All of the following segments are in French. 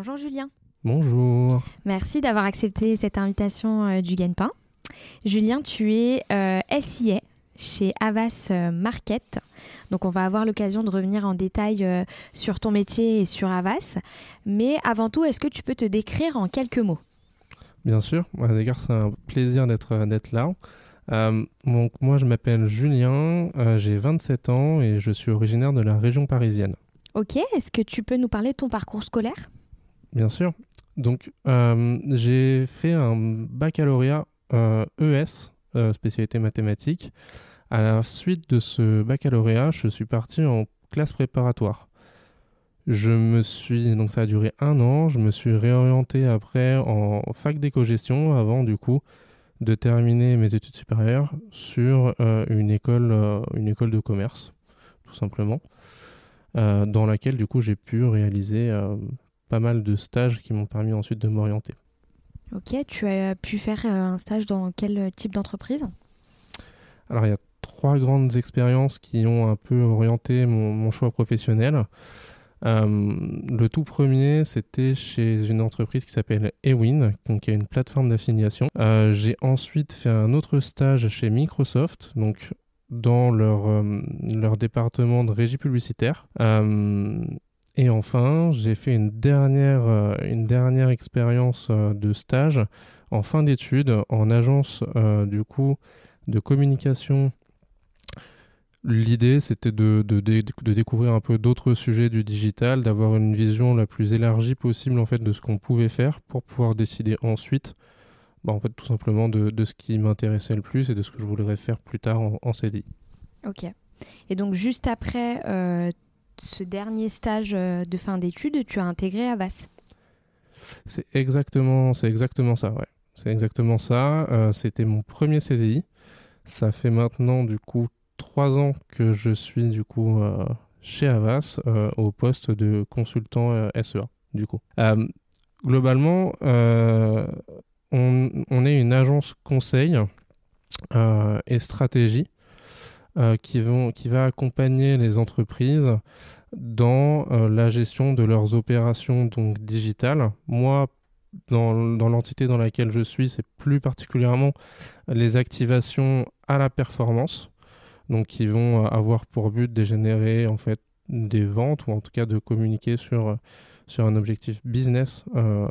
Bonjour Julien. Bonjour. Merci d'avoir accepté cette invitation euh, du Gagne-Pain. Julien, tu es euh, SIA chez Avas euh, Market. Donc on va avoir l'occasion de revenir en détail euh, sur ton métier et sur Avas. Mais avant tout, est-ce que tu peux te décrire en quelques mots? Bien sûr, d'ailleurs c'est un plaisir d'être là. Euh, donc moi je m'appelle Julien, euh, j'ai 27 ans et je suis originaire de la région parisienne. Ok, est-ce que tu peux nous parler de ton parcours scolaire? Bien sûr. Donc euh, j'ai fait un baccalauréat ES, spécialité mathématiques. À la suite de ce baccalauréat, je suis parti en classe préparatoire. Je me suis, donc ça a duré un an, je me suis réorienté après en fac d'éco-gestion avant du coup de terminer mes études supérieures sur euh, une, école, euh, une école de commerce, tout simplement, euh, dans laquelle du coup j'ai pu réaliser euh, pas mal de stages qui m'ont permis ensuite de m'orienter. Ok, tu as pu faire euh, un stage dans quel type d'entreprise? Alors il y a trois grandes expériences qui ont un peu orienté mon, mon choix professionnel. Euh, le tout premier, c'était chez une entreprise qui s'appelle Ewin, donc qui est une plateforme d'affiliation. Euh, j'ai ensuite fait un autre stage chez Microsoft, donc dans leur, euh, leur département de régie publicitaire. Et enfin, j'ai fait une dernière, euh, une dernière expérience euh, de stage en fin d'études en agence euh, du coup de communication L'idée, c'était de, de, de, découvrir un peu d'autres sujets du digital, d'avoir une vision la plus élargie possible en fait de ce qu'on pouvait faire pour pouvoir décider ensuite, bah, en fait, tout simplement de, ce qui m'intéressait le plus et de ce que je voudrais faire plus tard en, en CDI. Ok. Et donc juste après ce dernier stage euh, de fin d'études, tu as intégré Avas. C'est exactement, c'est exactement ça, ouais. C'est exactement ça. Euh, C'était mon premier CDI. Ça fait maintenant du coup trois ans que je suis du coup euh, chez Avas au poste de consultant SEA du coup. Globalement, on, est une agence conseil et stratégie euh, qui, vont, qui va accompagner les entreprises dans euh, la gestion de leurs opérations donc digitales. Moi, dans, dans l'entité dans laquelle je suis, c'est plus particulièrement les activations à la performance donc qui vont avoir pour but de générer en fait des ventes ou en tout cas de communiquer sur, sur un objectif business euh,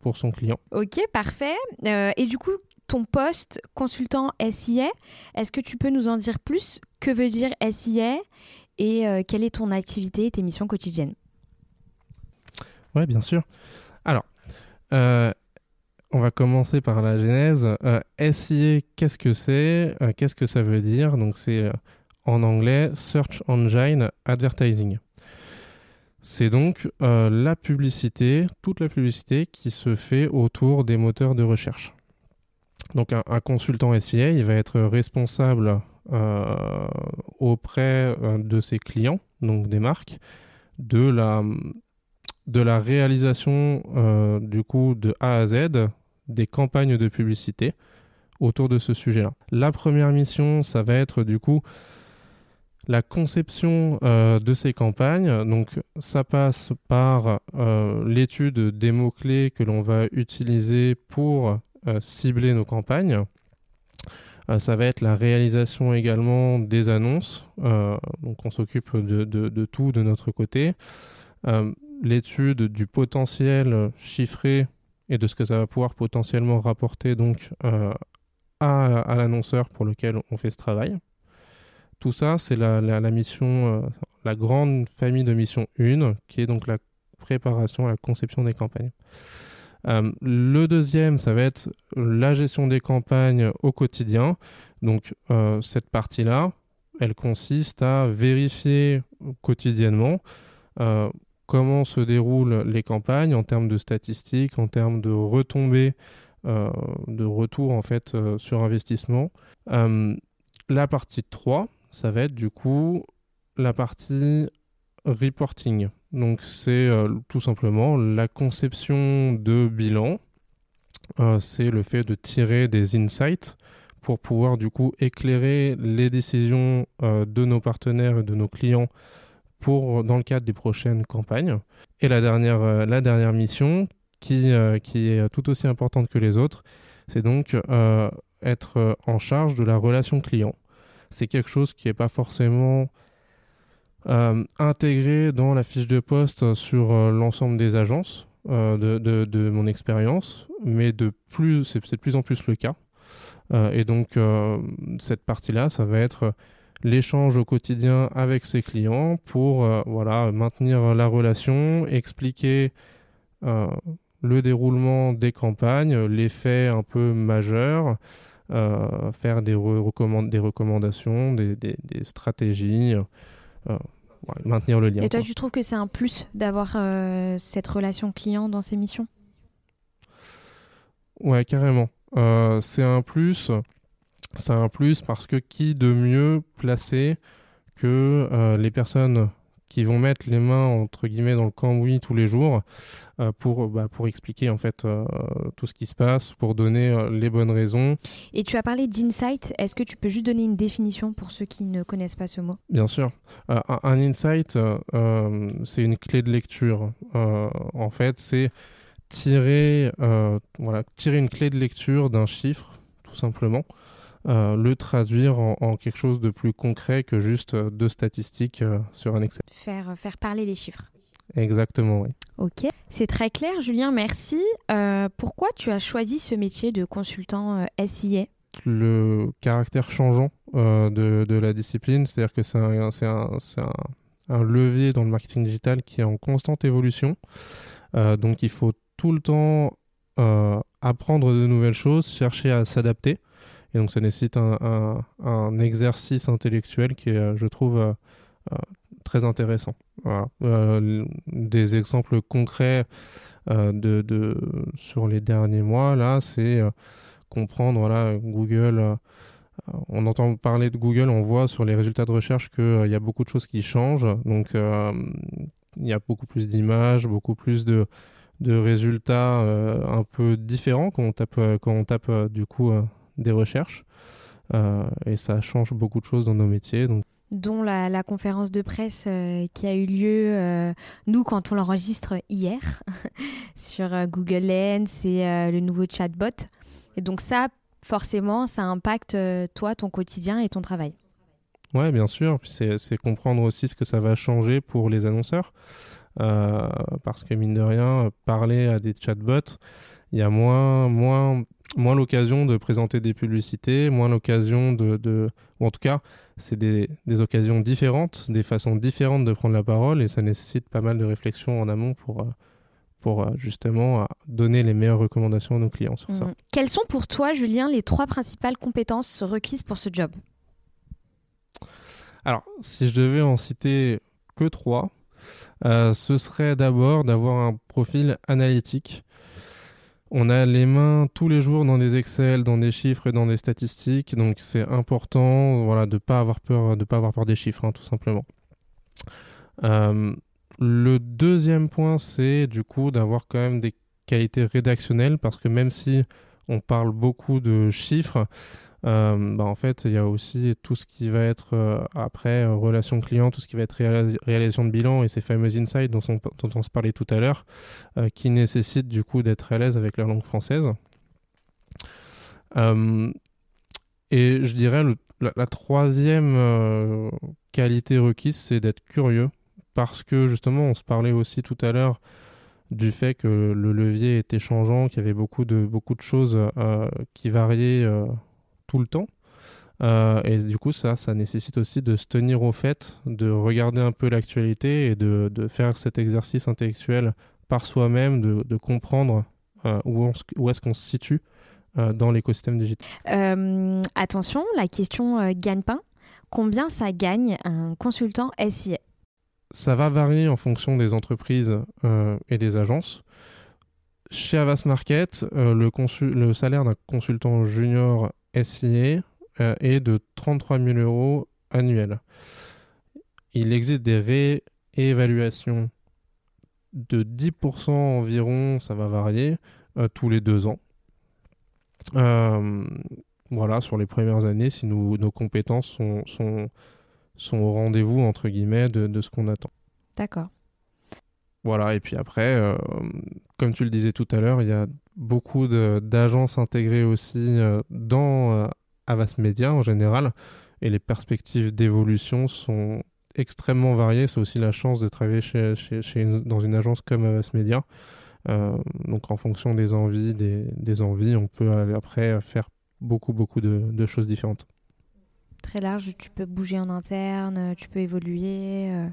pour son client. Ok, parfait. Euh, et du coup, ton poste consultant SIA, est-ce que tu peux nous en dire plus? Que veut dire SIA et euh, quelle est ton activité et tes missions quotidiennes? Oui, bien sûr. Alors, euh, on va commencer par la genèse. Euh, SIA, qu'est-ce que c'est? Euh, Qu'est-ce que ça veut dire? Donc, c'est en anglais Search Engine Advertising. C'est donc la publicité, toute la publicité qui se fait autour des moteurs de recherche. Donc, un, consultant SIA, il va être responsable euh, auprès euh, de ses clients, donc des marques, de la, réalisation euh, du coup de A à Z des campagnes de publicité autour de ce sujet-là. La première mission, ça va être du coup la conception de ces campagnes. Donc ça passe par l'étude des mots-clés que l'on va utiliser pour cibler nos campagnes. Euh, ça va être la réalisation également des annonces. Euh, donc on s'occupe de, tout de notre côté. Euh, l'étude du potentiel chiffré et de ce que ça va pouvoir potentiellement rapporter donc euh, à, l'annonceur pour lequel on fait ce travail. Tout ça, c'est la, la, mission, euh, la grande famille de mission 1, qui est donc la préparation, la conception des campagnes. Euh, le deuxième, ça va être la gestion des campagnes au quotidien. Donc euh, cette partie-là, elle consiste à vérifier quotidiennement comment se déroulent les campagnes en termes de statistiques, en termes de retombées, de retour en fait sur investissement. la partie 3, ça va être du coup la partie reporting. Donc c'est tout simplement la conception de bilan euh, c'est le fait de tirer des insights pour pouvoir du coup éclairer les décisions euh, de nos partenaires et de nos clients pour dans le cadre des prochaines campagnes. Et la dernière, euh, la dernière mission, qui, qui est tout aussi importante que les autres, c'est donc être en charge de la relation client. C'est quelque chose qui n'est pas forcément intégré dans la fiche de poste sur l'ensemble des agences. Euh, de, de, mon expérience, mais de plus, c'est de plus en plus le cas. Euh, et donc, euh, cette partie-là, ça va être l'échange au quotidien avec ses clients pour voilà, maintenir la relation, expliquer le déroulement des campagnes, les faits un peu majeurs, faire des, des recommandations, des, des, des stratégies maintenir le lien. Et toi, tu trouves que c'est un plus d'avoir euh, cette relation client dans ces missions? Ouais, carrément. Euh, c'est un plus. C'est un plus parce que qui de mieux placé que euh, les personnes qui vont mettre les mains entre guillemets dans le cambouis tous les jours euh, pour, bah, pour expliquer en fait euh, tout ce qui se passe, pour donner euh, les bonnes raisons. Et tu as parlé d'insight, est-ce que tu peux juste donner une définition pour ceux qui ne connaissent pas ce mot? Bien sûr. Un, un, insight, c'est une clé de lecture. en fait, c'est tirer, voilà, tirer une clé de lecture d'un chiffre, tout simplement. Euh, le traduire en, quelque chose de plus concret que juste euh, deux statistiques euh, sur un Excel. Faire, faire parler les chiffres. Exactement, oui. Ok, c'est très clair, Julien, merci. pourquoi tu as choisi ce métier de consultant SIA Le caractère changeant de, de, la discipline, c'est-à-dire que c'est un, un, un, levier dans le marketing digital qui est en constante évolution. donc il faut tout le temps apprendre de nouvelles choses, chercher à s'adapter. Et donc ça nécessite un, exercice intellectuel qui est, euh, je trouve, euh, euh, très intéressant. des exemples concrets de, sur les derniers mois, là, c'est comprendre, voilà, Google on entend parler de Google, on voit sur les résultats de recherche qu'il y a beaucoup de choses qui changent. Donc, il y a beaucoup plus d'images, beaucoup plus de, de résultats un peu différents quand on tape, quand on tape du coup des recherches. Euh, et ça change beaucoup de choses dans nos métiers. Donc dont la, conférence de presse euh, qui a eu lieu, euh, nous, quand on l'enregistre hier, sur Google Lens et le nouveau chatbot. Et donc ça, forcément, ça impacte toi, ton quotidien et ton travail. Ouais, bien sûr. C'est comprendre aussi ce que ça va changer pour les annonceurs. parce que mine de rien, parler à des chatbots, il y a moins, moins moins l'occasion de présenter des publicités, moins l'occasion de, Ou en tout cas, c'est des, occasions différentes, des façons différentes de prendre la parole et ça nécessite pas mal de réflexion en amont pour, euh, pour euh, justement euh, donner les meilleures recommandations à nos clients sur ça. Mmh. Quelles sont pour toi, Julien, les trois principales compétences requises pour ce job? Alors, si je devais en citer que trois, ce serait d'abord d'avoir un profil analytique on a les mains tous les jours dans des Excel, dans des chiffres et dans des statistiques, donc c'est important voilà, de ne pas avoir peur, pas avoir peur des chiffres, hein, tout simplement. Euh, le deuxième point, c'est du coup d'avoir quand même des qualités rédactionnelles, parce que même si on parle beaucoup de chiffres, bah, en fait, il y a aussi tout ce qui va être euh, après euh, relation client, tout ce qui va être réalisation de bilan et ces fameux insights dont on, dont on se parlait tout à l'heure, qui nécessitent du coup d'être à l'aise avec la langue française. et je dirais la, troisième qualité requise, c'est d'être curieux, parce que justement, on se parlait aussi tout à l'heure du fait que le levier était changeant, qu'il y avait beaucoup de, beaucoup de choses qui variaient tout le temps. Euh, et du coup, ça, ça nécessite aussi de se tenir au fait, de regarder un peu l'actualité et de, de, faire cet exercice intellectuel par soi-même, de, de, comprendre euh, où, où est-ce qu'on se situe euh, dans l'écosystème digital. attention, la question gagne-pain. Combien ça gagne un consultant SIA Ça va varier en fonction des entreprises et des agences. Chez Avas Market, euh, le, le, salaire d'un consultant junior SIA est de 33 000 euros annuels. Il existe des réévaluations de 10% environ, ça va varier, tous les deux ans. Euh, voilà, sur les premières années, si nos compétences sont, sont, sont au rendez-vous, entre guillemets, de, de ce qu'on attend. D'accord. Voilà, et puis après, euh, comme tu le disais tout à l'heure, il y a beaucoup d'agences intégrées aussi euh, dans Avas Media en général, et les perspectives d'évolution sont extrêmement variées. C'est aussi la chance de travailler chez, chez, dans une agence comme Avas Media. Euh, donc en fonction des envies, des, envies, on peut après faire beaucoup, beaucoup de, choses différentes. Très large, tu peux bouger en interne, tu peux évoluer. Euh.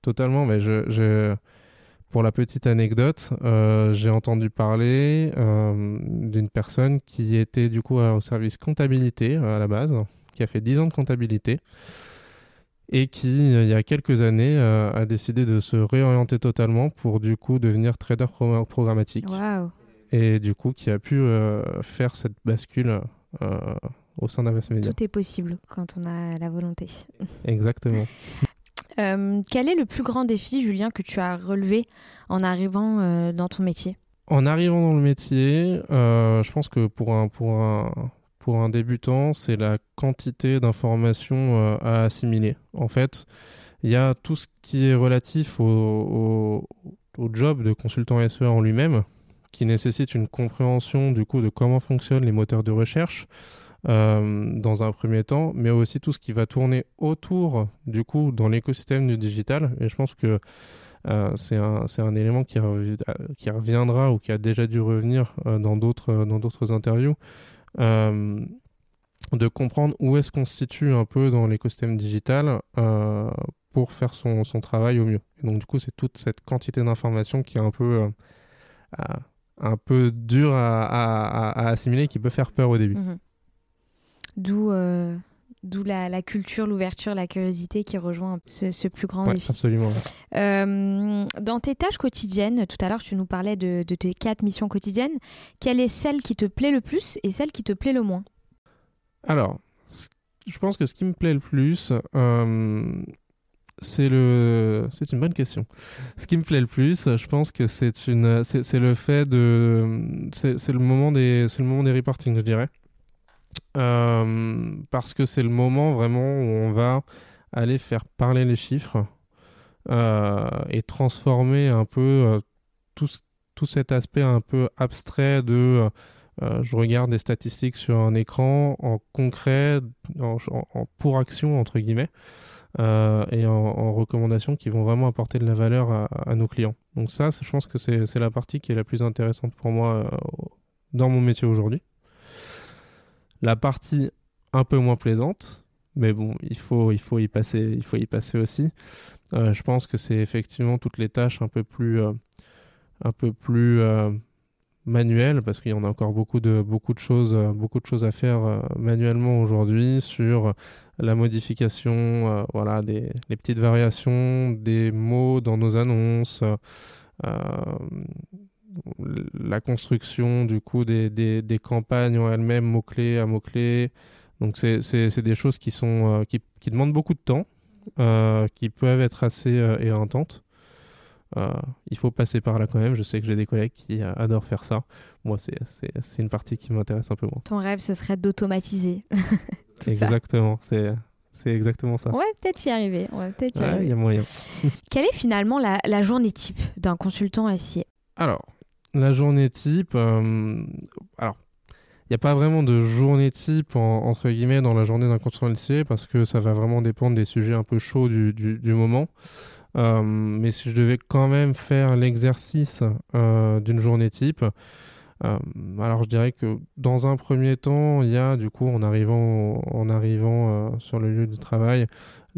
Totalement, mais je, pour la petite anecdote, euh, j'ai entendu parler d'une personne qui était du coup au service comptabilité à la base, qui a fait 10 ans de comptabilité et qui, euh, il y a quelques années, euh, a décidé de se réorienter totalement pour du coup devenir trader programmatique. Et du coup, qui a pu euh, faire cette bascule au sein d'Avas Media. Tout est possible quand on a la volonté. Exactement. quel est le plus grand défi, Julien, que tu as relevé en arrivant dans ton métier? En arrivant dans le métier, je pense que pour un, pour un, pour un débutant, c'est la quantité d'informations euh, à assimiler. En fait, il y a tout ce qui est relatif au, job de consultant SEA en lui-même, qui nécessite une compréhension du coup de comment fonctionnent les moteurs de recherche euh, dans un premier temps, mais aussi tout ce qui va tourner autour du coup dans l'écosystème du digital. Et je pense que euh, c'est un, un, élément qui, qui, reviendra ou qui a déjà dû revenir dans d'autres interviews. Euh, de comprendre où est-ce qu'on se situe un peu dans l'écosystème digital euh, pour faire son, son, travail au mieux. Et donc du coup, c'est toute cette quantité d'informations qui est un peu, euh, un peu dur à, à, assimiler, qui peut faire peur au début. Mhm. D'où D'où la, culture, l'ouverture, la curiosité qui rejoint ce, plus grand ouais, défi. Absolument. Euh, dans tes tâches quotidiennes, tout à l'heure tu nous parlais de, tes quatre missions quotidiennes, quelle est celle qui te plaît le plus et celle qui te plaît le moins? Alors, je pense que ce qui me plaît le plus, euh, c'est le, c'est une bonne question. Ce qui me plaît le plus, je pense que c'est une, c'est le fait de, c'est le moment des, c'est le moment des reporting, je dirais. Euh, parce que c'est le moment vraiment où on va aller faire parler les chiffres euh, et transformer un peu euh, tout, tout, cet aspect un peu abstrait de je regarde des statistiques sur un écran en concret, en, pour action entre guillemets, et en, recommandations qui vont vraiment apporter de la valeur à, à nos clients. Donc ça, je pense que c'est la partie qui est la plus intéressante pour moi dans mon métier aujourd'hui. La partie un peu moins plaisante, mais bon, il faut, y, passer, aussi. Euh, je pense que c'est effectivement toutes les tâches un peu plus, euh, euh, manuelles, parce qu'il y en a encore beaucoup de, choses, à faire manuellement aujourd'hui sur la modification, voilà, les petites variations des mots dans nos annonces la construction du coup des, des, des campagnes en elles-mêmes, mots-clés à mots-clés. Donc c'est des choses qui, sont, euh, qui, qui, demandent beaucoup de temps, euh, qui peuvent être assez euh, éreintantes. il faut passer par là quand même. Je sais que j'ai des collègues qui adorent faire ça. Moi, c'est une partie qui m'intéresse un peu moins. Ton rêve, ce serait d'automatiser. exactement. C'est c'est exactement ça. On va peut-être y arriver. On va peut-être Il y a moyen. Quelle est finalement la, la journée type d'un consultant SIA Alors, la journée type, euh, alors, il n'y a pas vraiment de journée type, entre guillemets, dans la journée d'un consultant LCA, parce que ça va vraiment dépendre des sujets un peu chauds du, du, moment. Euh, mais si je devais quand même faire l'exercice euh, d'une journée type, alors je dirais que dans un premier temps, il y a du coup en arrivant, en arrivant sur le lieu de travail,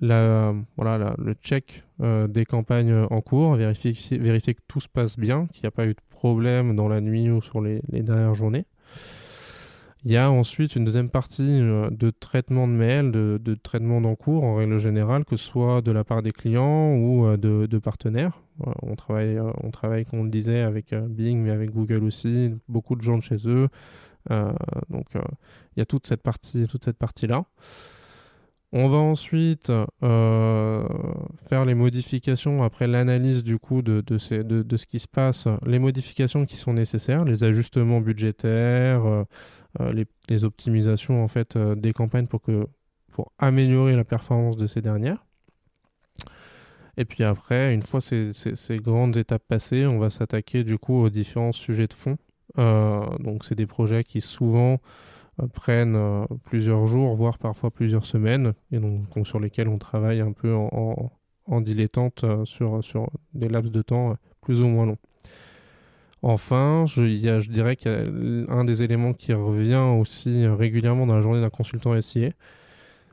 voilà, le check euh, des campagnes en cours, vérifier, vérifier que tout se passe bien, qu'il n'y a pas eu de problème dans la nuit ou sur les, dernières journées. Il y a ensuite une deuxième partie de traitement de mail, de, traitement d'encours en règle générale, que ce soit de la part des clients ou de, de partenaires. On travaille, on travaille, comme on le disait, avec Bing, mais avec Google aussi, beaucoup de gens de chez eux. donc il y a toute cette partie, toute cette partie-là. On va ensuite euh, faire les modifications après l'analyse du coup de, ce qui se passe, les modifications qui sont nécessaires, les ajustements budgétaires, euh, euh, les, optimisations en fait des campagnes pour, améliorer la performance de ces dernières. Et puis après, une fois ces, ces grandes étapes passées, on va s'attaquer du coup aux différents sujets de fond. donc c'est des projets qui souvent prennent euh, plusieurs jours, voire parfois plusieurs semaines, et donc, sur lesquels on travaille un peu en, dilettante euh, sur, sur des laps de temps plus ou moins longs. Enfin, je, je dirais y a un des éléments qui revient aussi régulièrement dans la journée d'un consultant SIA,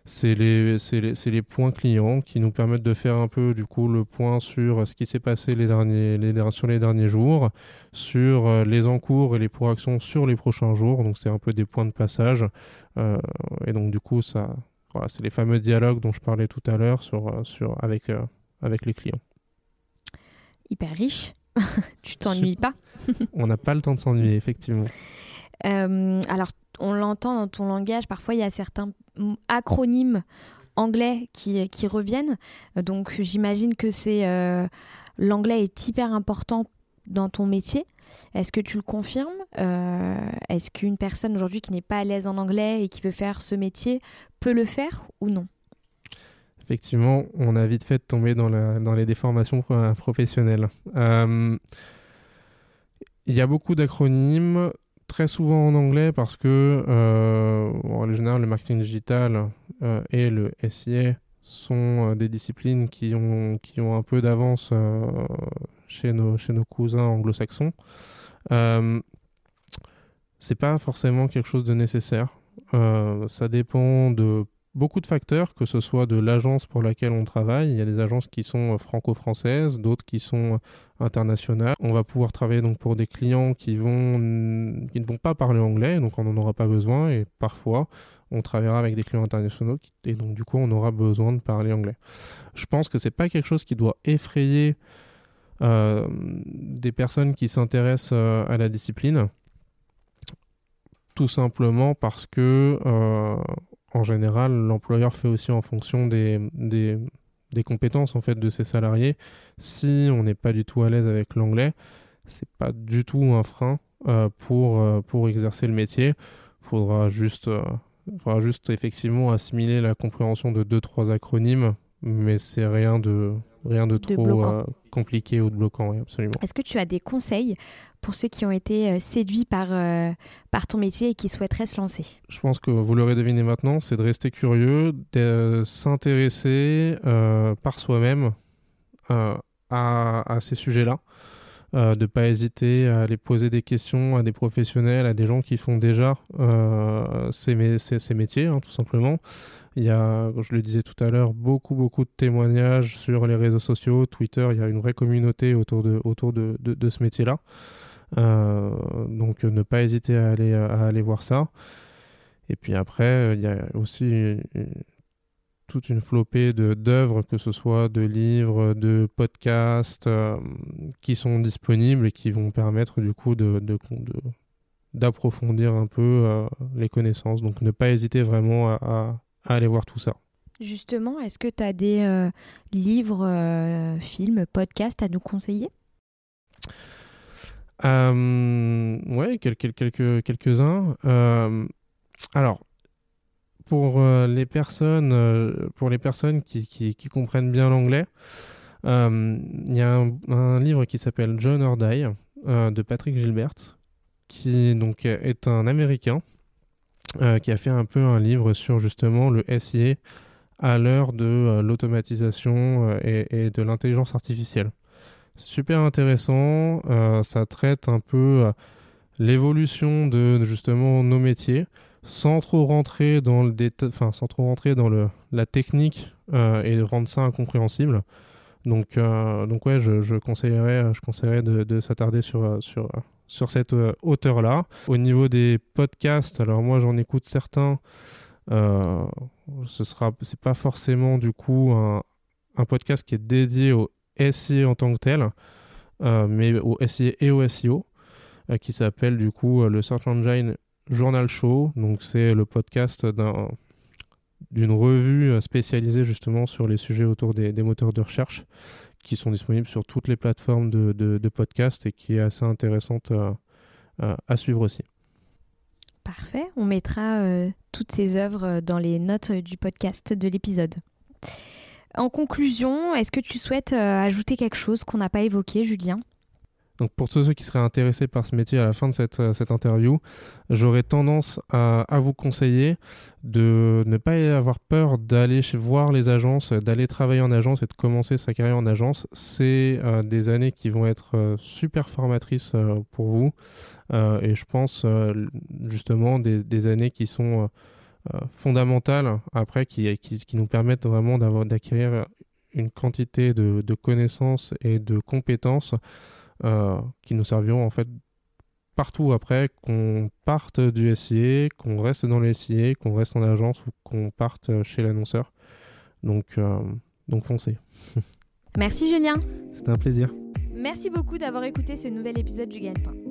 c'est les, les, les, points clients qui nous permettent de faire un peu du coup le point sur ce qui s'est passé les derniers, les, sur les derniers jours, sur euh, les encours et les pour actions sur les prochains jours. Donc c'est un peu des points de passage. Euh, et donc du coup, ça, voilà, c'est les fameux dialogues dont je parlais tout à l'heure sur, euh, sur, avec, avec les clients. Hyper riche. tu t'ennuies pas? On n'a pas le temps de s'ennuyer, effectivement. Alors, on l'entend dans ton langage, parfois il y a certains acronymes anglais qui, reviennent. Donc j'imagine que c'est euh, l'anglais est hyper important dans ton métier. Est-ce que tu le confirmes? Euh, Est-ce qu'une personne aujourd'hui qui n'est pas à l'aise en anglais et qui veut faire ce métier peut le faire ou non? Effectivement, on a vite fait de tomber dans, les déformations professionnelles. Euh, il y a beaucoup d'acronymes très souvent en anglais parce que, euh, en général, le marketing digital euh, et le SIA sont euh, des disciplines qui ont, qui ont un peu d'avance chez, nos, chez nos cousins anglo-saxons. c'est pas forcément quelque chose de nécessaire. ça dépend de beaucoup de facteurs, que ce soit de l'agence pour laquelle on travaille. Il y a des agences qui sont euh, franco-françaises, d'autres qui sont euh, internationales. On va pouvoir travailler donc pour des clients qui, vont, qui ne vont pas parler anglais, donc on n'en aura pas besoin. Et parfois, on travaillera avec des clients internationaux et donc du coup, on aura besoin de parler anglais. Je pense que c'est pas quelque chose qui doit effrayer euh, des personnes qui s'intéressent à la discipline tout simplement parce que en général, l'employeur fait aussi en fonction des, des, des, compétences en fait de ses salariés. Si on n'est pas du tout à l'aise avec l'anglais, c'est pas du tout un frein euh, pour, euh, pour exercer le métier. Faudra juste, euh, faudra juste effectivement assimiler la compréhension de deux trois acronymes, mais c'est rien de rien de, trop compliqué ou de bloquant, absolument. Est-ce que tu as des conseils pour ceux qui ont été euh, séduits par, euh, par ton métier et qui souhaiteraient se lancer Je pense que vous l'aurez deviné maintenant, c'est de rester curieux, de s'intéresser euh, par soi-même à, à, ces sujets-là. de ne pas hésiter à aller poser des questions à des professionnels, à des gens qui font déjà ces, ces, métiers, hein, tout simplement. Il y a, je le disais tout à l'heure, beaucoup, beaucoup de témoignages sur les réseaux sociaux, Twitter. Il y a une vraie communauté autour de, autour de, de ce métier-là. Euh, donc ne pas hésiter à aller, à aller voir ça. Et puis après, il y a aussi toute une flopée d'œuvres, que ce soit de livres, de podcasts, euh, qui sont disponibles et qui vont permettre du coup de, de, d'approfondir un peu euh, les connaissances. Donc ne pas hésiter vraiment à, à, aller voir tout ça. Justement, est-ce que tu as des livres, films, podcasts à nous conseiller? Euh, ouais, quelques, quelques, quelques-uns. Euh, alors, pour euh, les personnes, euh, pour les personnes qui, comprennent bien l'anglais, il y a un, livre qui s'appelle John or de Patrick Gilbert, qui donc est un Américain qui a fait un peu un livre sur justement le SIA à l'heure de l'automatisation et, de l'intelligence artificielle super intéressant. Euh, ça traite un peu euh, l'évolution de justement nos métiers sans trop rentrer dans le enfin sans trop rentrer dans le, la technique euh, et rendre ça incompréhensible. Donc, donc ouais, je, conseillerais, je conseillerais de, de s'attarder sur, cette hauteur-là. Au niveau des podcasts, alors moi j'en écoute certains. ce sera, c'est pas forcément du coup un, podcast qui est dédié au SEO en tant que tel, mais au SEO et au SEO, qui s'appelle du coup le Search Engine Journal Show. Donc c'est le podcast d'un d'une revue spécialisée justement sur les sujets autour des, moteurs de recherche qui sont disponibles sur toutes les plateformes de, podcast et qui est assez intéressante à, suivre aussi. Parfait, on mettra euh, toutes ces œuvres dans les notes du podcast de l'épisode. En conclusion, est-ce que tu souhaites euh, ajouter quelque chose qu'on n'a pas évoqué, Julien? Donc pour tous ceux qui seraient intéressés par ce métier à la fin de cette, euh, cette interview, j'aurais tendance à, vous conseiller de ne pas avoir peur d'aller voir les agences, d'aller travailler en agence et de commencer sa carrière en agence. C'est euh, des années qui vont être super formatrices pour vous et je pense justement des, années qui sont fondamentales après, qui, qui, nous permettent vraiment d'acquérir une quantité de, de connaissances et de compétences euh, qui nous serviront en fait partout après, qu'on parte du SIA, qu'on reste dans le SIA, qu'on reste en agence ou qu'on parte chez l'annonceur. Donc, euh, donc foncez. Merci Julien. C'était un plaisir. Merci beaucoup d'avoir écouté ce nouvel épisode du Gagne-Pain.